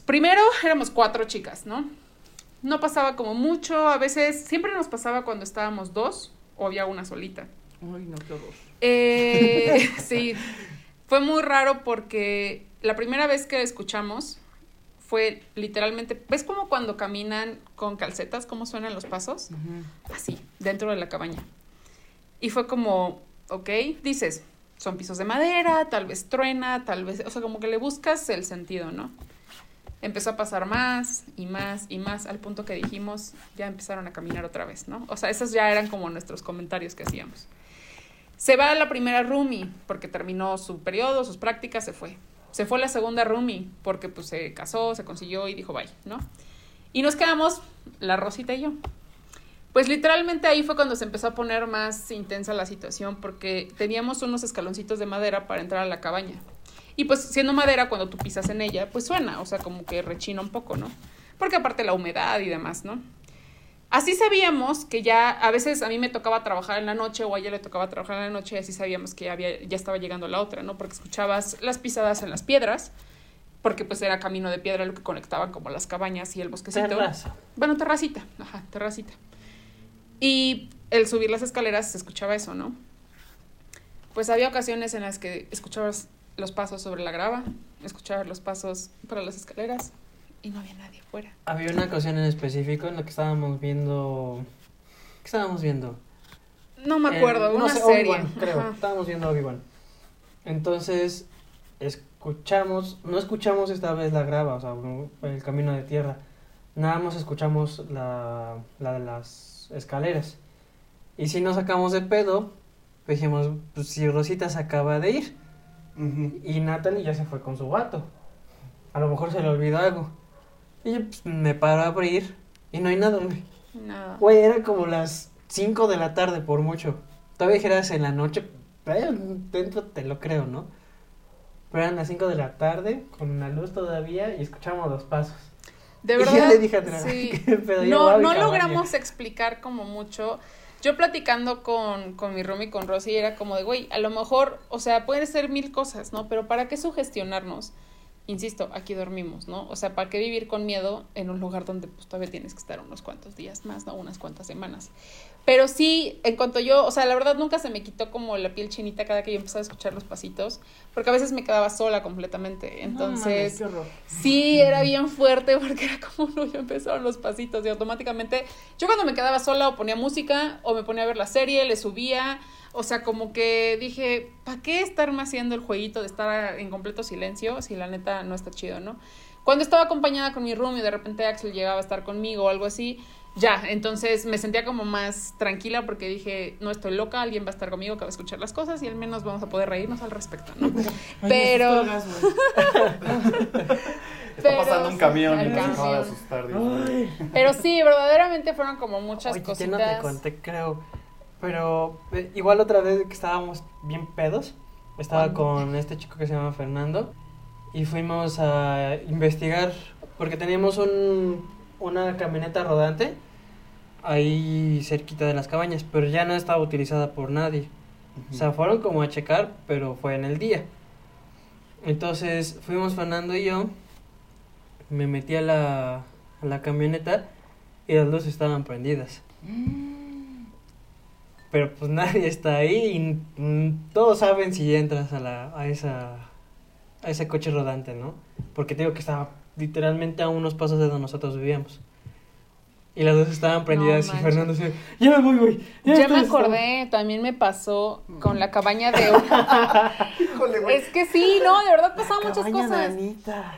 Primero éramos cuatro chicas, ¿no? No pasaba como mucho, a veces, siempre nos pasaba cuando estábamos dos o había una solita.
Ay, no, qué horror.
Eh, sí, fue muy raro porque la primera vez que escuchamos fue literalmente, ¿ves como cuando caminan con calcetas, cómo suenan los pasos? Así, dentro de la cabaña. Y fue como, ok, dices, son pisos de madera, tal vez truena, tal vez, o sea, como que le buscas el sentido, ¿no? Empezó a pasar más y más y más al punto que dijimos, ya empezaron a caminar otra vez, ¿no? O sea, esos ya eran como nuestros comentarios que hacíamos. Se va la primera roomie porque terminó su periodo, sus prácticas, se fue. Se fue la segunda roomie porque pues se casó, se consiguió y dijo bye, ¿no? Y nos quedamos la Rosita y yo. Pues literalmente ahí fue cuando se empezó a poner más intensa la situación porque teníamos unos escaloncitos de madera para entrar a la cabaña. Y pues siendo madera, cuando tú pisas en ella, pues suena, o sea, como que rechina un poco, ¿no? Porque aparte la humedad y demás, ¿no? Así sabíamos que ya, a veces a mí me tocaba trabajar en la noche o a ella le tocaba trabajar en la noche y así sabíamos que ya, había, ya estaba llegando la otra, ¿no? Porque escuchabas las pisadas en las piedras, porque pues era camino de piedra lo que conectaba como las cabañas y el bosquecito.
Terraza.
Bueno, terracita, ajá, terracita. Y el subir las escaleras se escuchaba eso, ¿no? Pues había ocasiones en las que escuchabas los pasos sobre la grava, escuchabas los pasos para las escaleras y no había nadie afuera.
Había una ocasión en específico en la que estábamos viendo. ¿Qué estábamos viendo?
No me acuerdo,
Eh, no
una
sé,
serie.
Creo.
Ajá.
Estábamos viendo Obi-Wan. Entonces, escuchamos, no escuchamos esta vez la grava, o sea, el camino de tierra. Nada más escuchamos la, la de las escaleras. Y si nos sacamos de pedo, dijimos, pues si Rosita se acaba de ir y Natalie ya se fue con su gato. A lo mejor se le olvidó algo. Y yo pues, me paro a abrir y no hay nada, güey.
Nada.
Güey, era como las 5 de la tarde por mucho. Todavía dijeras en la noche, eh, dentro te lo creo, ¿no? Pero eran las 5 de la tarde, con la luz todavía, y escuchamos los pasos.
De
Y
verdad.
ya le dije a Adriana,
sí.
¿qué pedo? Yo
No, no logramos explicar como mucho. Yo platicando con, con mi roomie, con Rosy, era como de, güey, a lo mejor, o sea, pueden ser mil cosas, ¿no? Pero ¿para qué sugestionarnos? Insisto, aquí dormimos, ¿no? O sea, ¿para qué vivir con miedo en un lugar donde pues todavía tienes que estar unos cuantos días más, ¿no? Unas cuantas semanas. Pero sí, en cuanto yo, o sea, la verdad nunca se me quitó como la piel chinita cada que yo empezaba a escuchar los pasitos, porque a veces me quedaba sola completamente. Entonces,
No mames.
Sí, era bien fuerte porque era como, no, ya empezaron los pasitos y automáticamente yo cuando me quedaba sola o ponía música o me ponía a ver la serie, le subía, o sea, como que dije, ¿para qué estarme haciendo el jueguito de estar en completo silencio si la neta no está chido, ¿no? Cuando estaba acompañada con mi room y de repente Axel llegaba a estar conmigo o algo así, ya, entonces me sentía como más tranquila porque dije, no estoy loca, alguien va a estar conmigo que va a escuchar las cosas y al menos vamos a poder reírnos al respecto, ¿no?
Ay,
Pero-.
Está
Pero
pasando un
sí,
camión y nos acaba de asustar.
Pero sí, verdaderamente fueron como muchas
Oye,
cositas.
no te conté, creo. Pero eh, igual otra vez que estábamos bien pedos, estaba con este chico que se llama Fernando y fuimos a investigar porque teníamos un, una camioneta rodante ahí cerquita de las cabañas, pero ya no estaba utilizada por nadie. O sea, fueron como a checar, pero fue en el día. Entonces fuimos Fernando y yo, me metí a la, a la camioneta y las luces estaban prendidas. Pero pues nadie está ahí y mm, todos saben si entras a, la, a, esa, a ese coche rodante, ¿no? Porque te digo que estaba literalmente a unos pasos de donde nosotros vivíamos. Y las luces estaban prendidas y. Fernando se... Ya me voy, güey.
Ya me acordé, también me pasó con la cabaña de...
Híjole, güey.
es que sí, no, de verdad pasaban muchas cosas.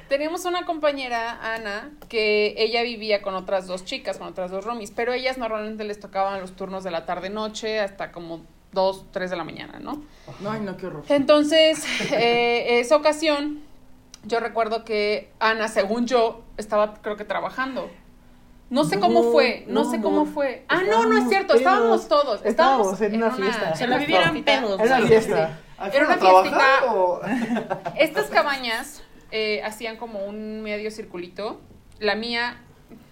Teníamos una compañera, Ana, que ella vivía con otras dos chicas, con otras dos romis, pero ellas normalmente les tocaban los turnos de la tarde-noche hasta como 2, 3 de la mañana, ¿no?
No, ay, no, qué horror.
Entonces, eh, esa ocasión, yo recuerdo que Ana, según yo, estaba creo que trabajando. No sé cómo fue, no,
no,
sé cómo fue. Ah, no, no es cierto,
pedos.
estábamos todos. Estábamos,
Estábamos en una fiesta.
Se
una
vivieron pedos.
Era
Sí,
fiesta.
¿Ah,
Era una
fueron a trabajar
fiestita.
o-
Estas cabañas eh, hacían como un medio circulito. La mía,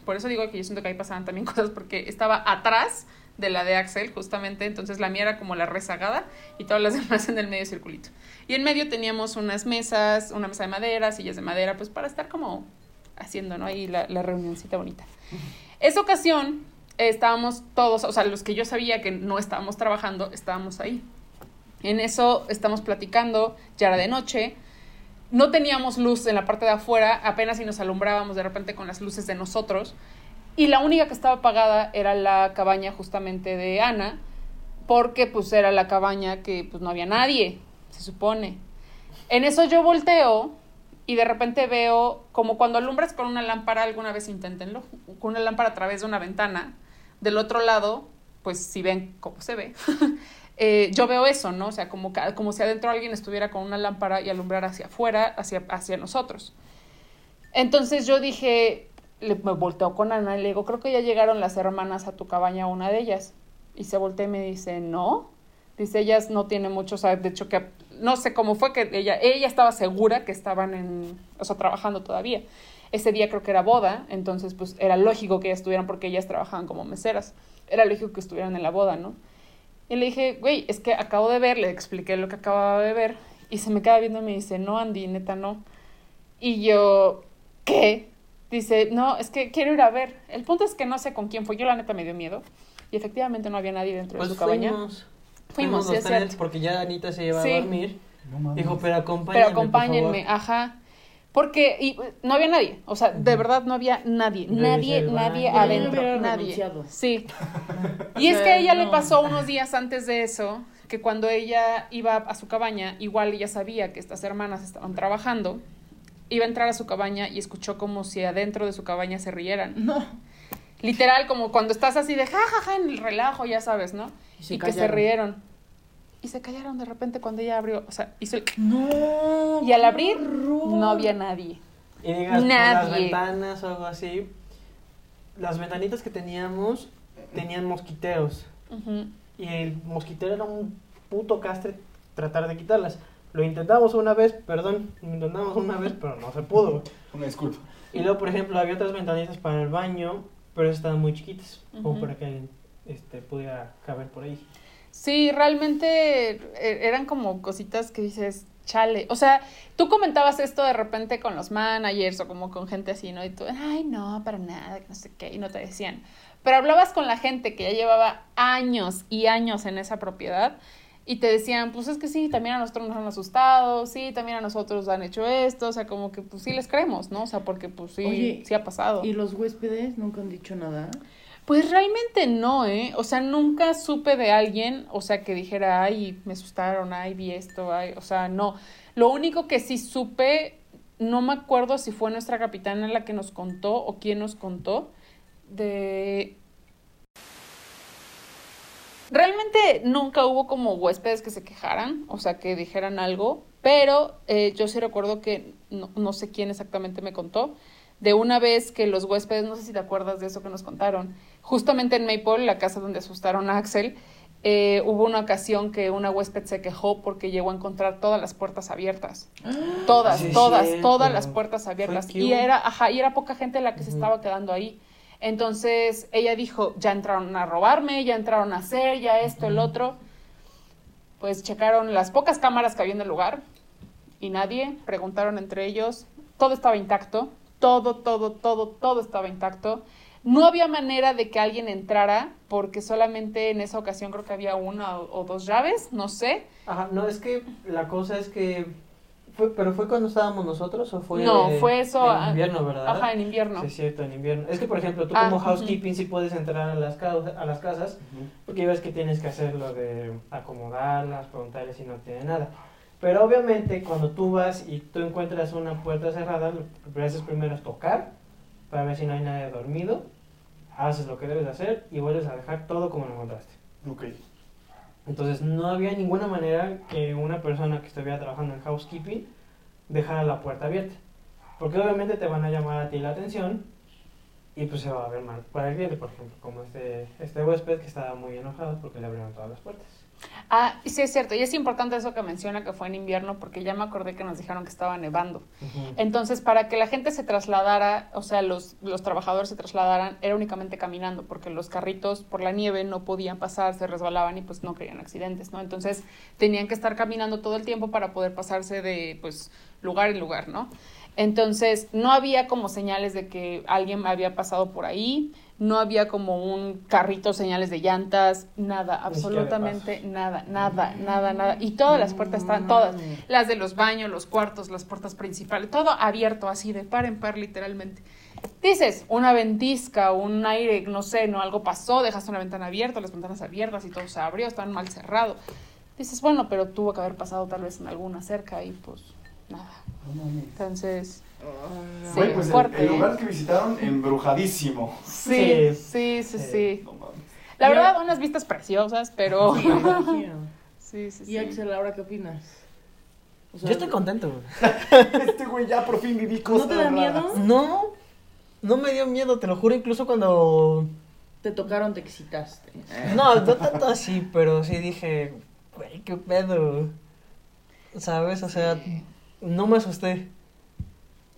por eso digo que yo siento que ahí pasaban también cosas, porque estaba atrás de la de Axel, justamente. Entonces la mía era como la rezagada y todas las demás en el medio circulito. Y en medio teníamos unas mesas, una mesa de madera, sillas de madera, pues para estar como haciendo, ¿no? Ahí la, la reunioncita bonita. Esa ocasión eh, estábamos todos, o sea, los que yo sabía que no estábamos trabajando, estábamos ahí. En eso estamos platicando, ya era de noche. No teníamos luz en la parte de afuera, apenas si nos alumbrábamos de repente con las luces de nosotros. Y la única que estaba apagada era la cabaña justamente de Ana, porque pues era la cabaña que pues no había nadie, se supone. En eso yo volteo y de repente veo como cuando alumbras con una lámpara, alguna vez inténtenlo, con una lámpara a través de una ventana, del otro lado, pues si ven cómo se ve, eh, yo veo eso, ¿no? O sea, como, como si adentro alguien estuviera con una lámpara y alumbrara hacia afuera, hacia, hacia nosotros. Entonces yo dije, le, me volteo con Ana y le digo, creo que ya llegaron las hermanas a tu cabaña, una de ellas. Y se voltea y me dice, no. Dice, ellas no tienen mucho, o sea, de hecho que no sé cómo fue que ella, ella estaba segura que estaban en, o sea, trabajando todavía. Ese día creo que era boda, entonces pues era lógico que ellas estuvieran porque ellas trabajaban como meseras. Era lógico que estuvieran en la boda, ¿no? Y le dije, güey, es que acabo de ver, le expliqué lo que acababa de ver y se me queda viendo y me dice, no, Andy, neta, no. Y yo, ¿qué? Dice, no, es que quiero ir a ver. El punto es que no sé con quién fue. Yo la neta me dio miedo. Y efectivamente no había nadie dentro
Pues
de su cabaña.
Fuimos.
Fuimos, sí,
los
es
tres,
cierto.
porque ya Anita se iba
Sí.
a dormir.
No mames.
Dijo, pero acompáñenme,
Pero
por
acompáñenme,
favor".
ajá. Porque y, no había nadie, o sea, de verdad no había nadie, nadie, nadie adentro, nadie.
renunciado.
Sí. Y es que a ella le pasó unos días antes de eso, que cuando ella iba a su cabaña, igual ella sabía que estas hermanas estaban trabajando, iba a entrar a su cabaña y escuchó como si adentro de su cabaña se rieran.
No.
Literal, como cuando estás así de jajaja en el relajo, ya sabes, ¿no?
Y se
y que se rieron. Y se callaron de repente cuando ella abrió, o sea, hizo el...
No.
Y al abrir,
horror.
no había nadie.
Y digas, por las
Nadie.
ventanas o algo así. Las ventanitas que teníamos tenían mosquiteros.
Ujú.
Y el mosquitero era un puto castre tratar de quitarlas. Lo intentamos una vez, perdón, lo intentamos una vez, pero no se pudo.
Una disculpa.
Y luego, por ejemplo, había otras ventanitas para el baño, pero estaban muy chiquitas, como
Ujú.
para que alguien este, pudiera caber por ahí.
Sí, realmente eh, eran como cositas que dices, chale. O sea, tú comentabas esto de repente con los managers o como con gente así, ¿no? Y tú, ay, no, para nada, que no sé qué, y no te decían. Pero hablabas con la gente que ya llevaba años y años en esa propiedad y te decían, pues es que sí, también a nosotros nos han asustado, sí, también a nosotros han hecho esto, o sea, como que pues sí les creemos, ¿no? O sea, porque pues sí,
Oye,
sí ha pasado.
¿Y los huéspedes nunca han dicho nada?
Pues realmente no, ¿eh? O sea, nunca supe de alguien, o sea, que dijera, ay, me asustaron, ay, vi esto, ay, o sea, no. Lo único que sí supe, no me acuerdo si fue nuestra capitana la que nos contó o quién nos contó, de... Realmente nunca hubo como huéspedes que se quejaran, o sea, que dijeran algo, pero eh, yo sí recuerdo que no, no sé quién exactamente me contó, de una vez que los huéspedes, no sé si te acuerdas de eso que nos contaron, justamente en Maple, la casa donde asustaron a Axel, eh, hubo una ocasión que una huésped se quejó porque llegó a encontrar todas las puertas abiertas. Todas,
Sí,
todas,
cierto.
todas las puertas abiertas. Y era, ajá, y era poca gente la que se estaba quedando ahí. Entonces ella dijo, ya entraron a robarme, ya entraron a hacer, ya esto, el otro. Pues checaron las pocas cámaras que había en el lugar y nadie, preguntaron entre ellos, todo estaba intacto, todo, todo, todo, todo estaba intacto. No había manera de que alguien entrara porque solamente en esa ocasión creo que había una o, o dos llaves, no sé.
Ajá, no, es que la cosa es que... Fue, ¿Pero fue cuando estábamos nosotros o fue...?
No, fue eso,
En
ah,
invierno, ¿verdad?
Ajá, en invierno.
Sí, es cierto, en invierno. Es que, por ejemplo, tú
Ah,
como housekeeping sí puedes entrar a las, ca- a las casas porque ves que tienes que hacer lo de acomodarlas, preguntarles si no tiene nada. Pero obviamente cuando tú vas y tú encuentras una puerta cerrada, lo que haces primero es tocar para ver si no hay nadie dormido, haces lo que debes de hacer y vuelves a dejar todo como lo encontraste.
Ok.
Entonces no había ninguna manera que una persona que estuviera trabajando en housekeeping dejara la puerta abierta. Porque obviamente te van a llamar a ti la atención y pues se va a ver mal para el cliente, por ejemplo, como este, este huésped que estaba muy enojado porque le abrieron todas las puertas.
Ah, sí es cierto, y es importante eso que menciona que fue en invierno porque ya me acordé que nos dijeron que estaba nevando. Entonces, para que la gente se trasladara, o sea, los, los trabajadores se trasladaran, era únicamente caminando, porque los carritos por la nieve no podían pasar, se resbalaban y pues no querían accidentes, ¿no? Entonces, tenían que estar caminando todo el tiempo para poder pasarse de, pues, lugar en lugar, ¿no? Entonces, no había como señales de que alguien había pasado por ahí, no había como un carrito, señales de llantas, nada, absolutamente nada, nada, nada, nada. Y todas las puertas estaban, todas, las de los baños, los cuartos, las puertas principales, todo abierto así de par en par literalmente. Dices, una ventisca, un aire, no sé, no algo pasó, dejaste una ventana abierta, las ventanas abiertas y todo se abrió, estaban mal cerrado. Dices, bueno, pero tuvo que haber pasado tal vez en alguna cerca y pues nada. Entonces, Sí,
Güey, pues el-
fuerte,
el, lugar que visitaron, embrujadísimo.
sí,
Sí.
sí, sí,
Sí.
sí.
No mames.
La
Yo-
verdad, unas vistas preciosas, pero
Sí,
sí, sí,
Y. Axel, ¿ahora qué opinas? O sea,
Yo estoy contento. güey.
Este güey ya por fin viví cosas
¿No te da
raras.
miedo?
No, no me dio miedo, te lo juro, incluso cuando...
Te tocaron, te excitaste.
No, no tanto así, pero sí dije, güey, qué pedo. ¿Sabes? O sea, no me asusté.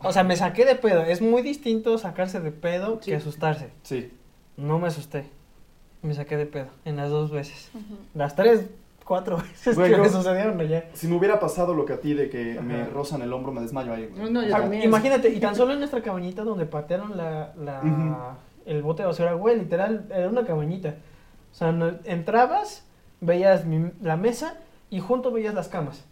O sea, me saqué de pedo. Es muy distinto sacarse de pedo
Sí.
que asustarse.
Sí.
No me asusté. Me saqué de pedo en las dos veces.
Ujú.
Las tres, cuatro veces
Güey,
que me sucedieron allá.
Si me hubiera pasado lo que a ti de que me rozan el hombro, me desmayo ahí. güey.
No, yo
Ah,
también.
Imagínate, y tan solo en nuestra cabañita donde patearon la, la,
Ujú.
el bote de basura, güey, literal, era una cabañita. O sea, no- entrabas, veías mi- la mesa y junto veías las camas.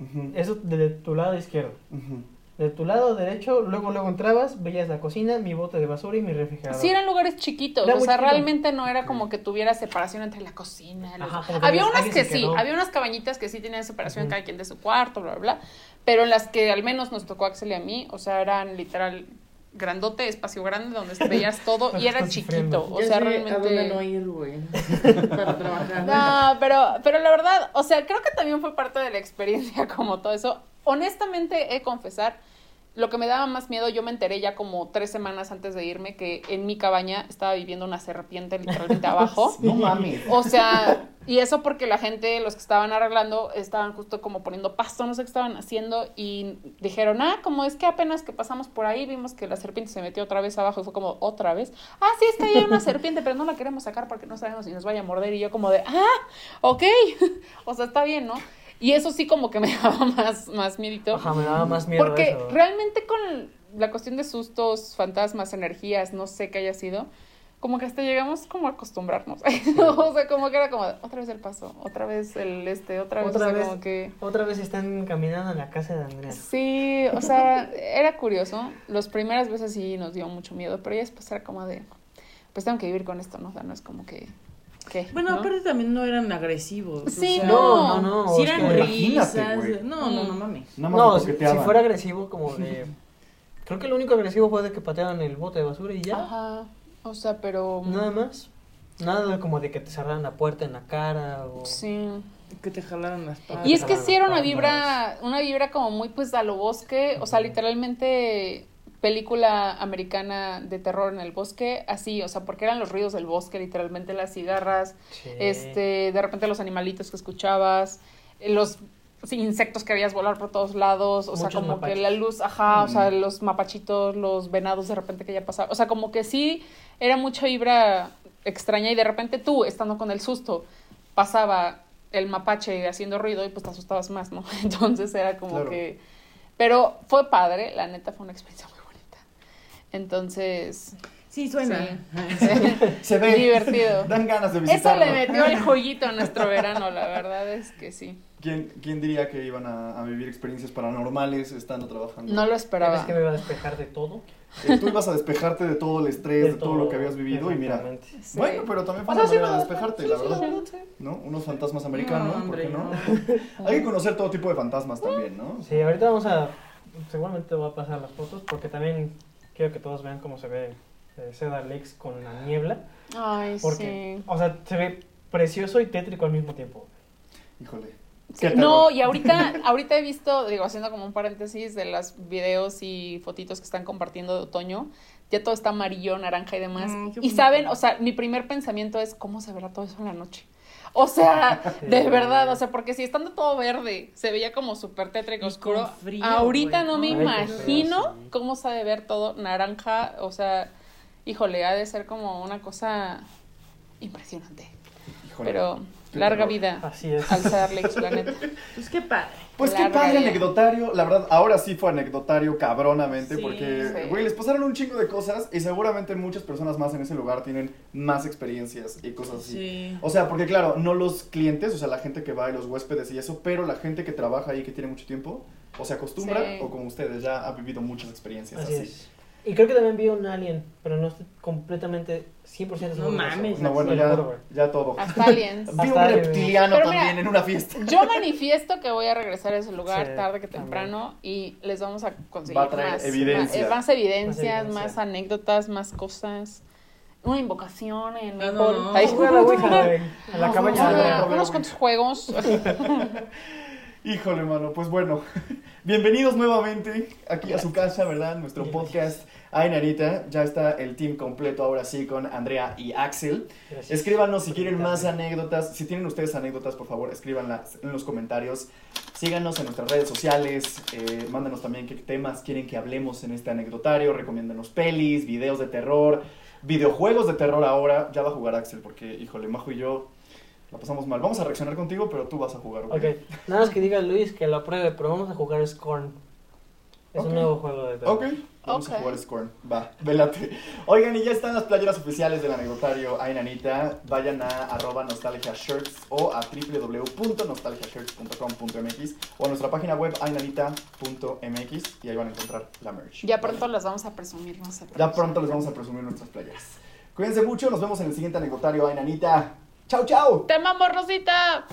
Ujú,
Eso de tu lado izquierdo.
ujú.
De tu lado derecho, luego luego entrabas, veías la cocina, mi bote de basura y mi refrigerador.
Sí, eran lugares chiquitos,
Era
o sea,
chiquito.
realmente no era como que tuviera separación entre la cocina. los-
Ajá,
Había unas que sí, había unas cabañitas que sí tenían separación cada quien de su cuarto, bla, bla, bla, pero en las que al menos nos tocó a Axel y a mí, o sea, eran literal grandote, espacio grande, donde veías todo y era chiquito, o sea, realmente...
a dónde no ir, güey. Para trabajar.
No, pero, pero la verdad, o sea, creo que también fue parte de la experiencia como todo eso. Honestamente, he de confesar, lo que me daba más miedo, yo me enteré ya como tres semanas antes de irme que en mi cabaña estaba viviendo una serpiente literalmente abajo.
No mames.
O sea, y eso porque la gente, los que estaban arreglando, estaban justo como poniendo pasto, no sé qué estaban haciendo, y dijeron, ah, como es que apenas que pasamos por ahí vimos que la serpiente se metió otra vez abajo, y fue como, ¿otra vez? Ah, sí, es que ahí hay una serpiente, pero no la queremos sacar porque no sabemos si nos vaya a morder, y yo como de, ah, ok, o sea, está bien, ¿no? Y eso sí como que me daba más, más miedito.
Ajá, me daba más miedo
Porque
eso.
realmente con la cuestión de sustos, fantasmas, energías, no sé qué haya sido, como que hasta llegamos como a acostumbrarnos. o sea, como que era como, otra vez el paso, otra vez el este, otra vez,
Otra
o sea,
vez.
como que...
Otra vez están caminando en la casa de Andrea.
Sí, o sea, era curioso. Las primeras veces sí nos dio mucho miedo, pero ya después era como de, pues tengo que vivir con esto, ¿no? O sea, no es como que... ¿qué?
Bueno,
¿no?
aparte también no eran agresivos. o
Sí,
sea,
no.
No, no, no.
Sí
es
eran
que-
risas. No, no, no mames.
No,
me
si, fuera agresivo como de... Creo que lo único agresivo fue de que pateaban el bote de basura y ya.
Ajá, o sea, pero...
Nada más. Nada como de que te cerraran la puerta en la cara o...
Sí.
Que te jalaran las patas.
Y es que sí era una vibra, una vibra como muy pues a lo bosque, o sea, literalmente película americana de terror en el bosque, así, o sea, porque eran los ruidos del bosque, literalmente las cigarras,
Sí.
este, de repente los animalitos que escuchabas, eh, los insectos que veías volar por todos lados, o sea, como que la luz, ajá, o sea, los mapachitos, los venados de repente que ya pasaban, o sea, como que sí era mucha vibra extraña y de repente tú, estando con el susto, pasaba el mapache haciendo ruido y pues te asustabas más, ¿no? Entonces era como
Claro.
que... Pero fue padre, la neta fue una experiencia. Entonces,
Sí, suena.
sí,
Se ve.
divertido.
Dan ganas de
Eso
visitarlo.
le metió el jueguito a nuestro verano, la verdad es que sí.
¿Quién, quién diría que iban a, a vivir experiencias paranormales estando trabajando?
No lo
¿Crees
esperaba.
que me iba a despejar de todo?
Eh, tú ibas a despejarte de todo el estrés, de, todo lo que habías vivido y mira.
Exactamente.
Sí.
Bueno, pero también fue
O sea,
una
sí
manera de despejarte,
sí,
la verdad. ¿No? Unos fantasmas americanos,
No,
¿por qué
hombre,
no? Hay que conocer todo tipo de fantasmas también, ¿no?
Sí, ahorita vamos a. Seguramente te voy a pasar las fotos porque también quiero que todos vean cómo se ve eh, Cedar Lakes con la niebla.
Ay,
Porque,
sí.
o sea, se ve precioso y tétrico al mismo tiempo.
Híjole.
Sí, No, y ahorita, ahorita he visto, digo, haciendo como un paréntesis de los videos y fotitos que están compartiendo de otoño, ya todo está amarillo, naranja y demás.
Mm,
y saben, o sea, mi primer pensamiento es cómo se verá todo eso en la noche. O sea, de verdad, o sea, porque si estando todo verde, se veía como súper tétrico, oscuro.
frío,
ahorita
güey.
no me
Ay,
imagino cómo se ha de ver todo naranja, o sea, híjole, ha de ser como una cosa impresionante.
Híjole.
Pero larga vida
Así es.
al.
Pues qué padre.
Pues qué padre
vida.
anecdotario, la verdad, ahora sí fue anecdotario cabronamente
Sí,
porque,
sí.
güey, les pasaron un chingo de cosas y seguramente muchas personas más en ese lugar tienen más experiencias y cosas así.
Sí.
O sea, porque claro, no los clientes, o sea, la gente que va y los huéspedes y eso, pero la gente que trabaja ahí que tiene mucho tiempo, o se acostumbra,
Sí.
o como ustedes ya ha vivido muchas experiencias
Así
así.
es. Y creo que también vi un alien, pero no estoy completamente 100% seguro.
No mames.
No, bueno, ya, ya todo.
Hasta aliens.
Vi un reptiliano
Pero mira,
también en una fiesta.
Yo manifiesto que voy a regresar a ese lugar
Sí,
tarde que
también.
temprano y les vamos a conseguir
Va a traer
más,
evidencia.
Más, más evidencias,
Más
anécdotas, más cosas. Una invocación en
No, no, no.
Ahí-
Juega la Ouija, cabaña.
a
la-
a ver.
unos cuantos juegos.
Híjole, mano, pues bueno, bienvenidos nuevamente aquí a su casa, ¿verdad? Nuestro podcast. Ay, Nanita, ya está el team completo ahora sí con Andrea y Axel.
Gracias.
Escríbanos si quieren más anécdotas. Si tienen ustedes anécdotas, por favor, escríbanlas en los comentarios. Síganos en nuestras redes sociales. Eh, mándanos también qué temas quieren que hablemos en este anecdotario. Recomiéndanos pelis, videos de terror, videojuegos de terror ahora. Ya va a jugar Axel porque, híjole, Majo y yo la pasamos mal. Vamos a reaccionar contigo, pero tú vas a jugar, ¿ok?
Ok, nada más que diga Luis que lo apruebe, pero vamos a jugar Scorn. Es
Ok.
un nuevo juego de terror.
Ok, vamos a jugar Scorn. Va, velate. Oigan, y ya están las playeras oficiales del anecdotario Ay Nanita. Vayan a arroba nostalgia shirts o a www.nostalgiashirts.com.mx o a nuestra página web aynanita.mx y ahí van a encontrar la merch.
ya pronto las vamos a presumir, no sé.
Ya pronto les vamos a presumir nuestras playeras. Cuídense mucho, nos vemos en el siguiente anecdotario Ay Nanita. ¡Chao, chao!
¡Te amamos, Rosita!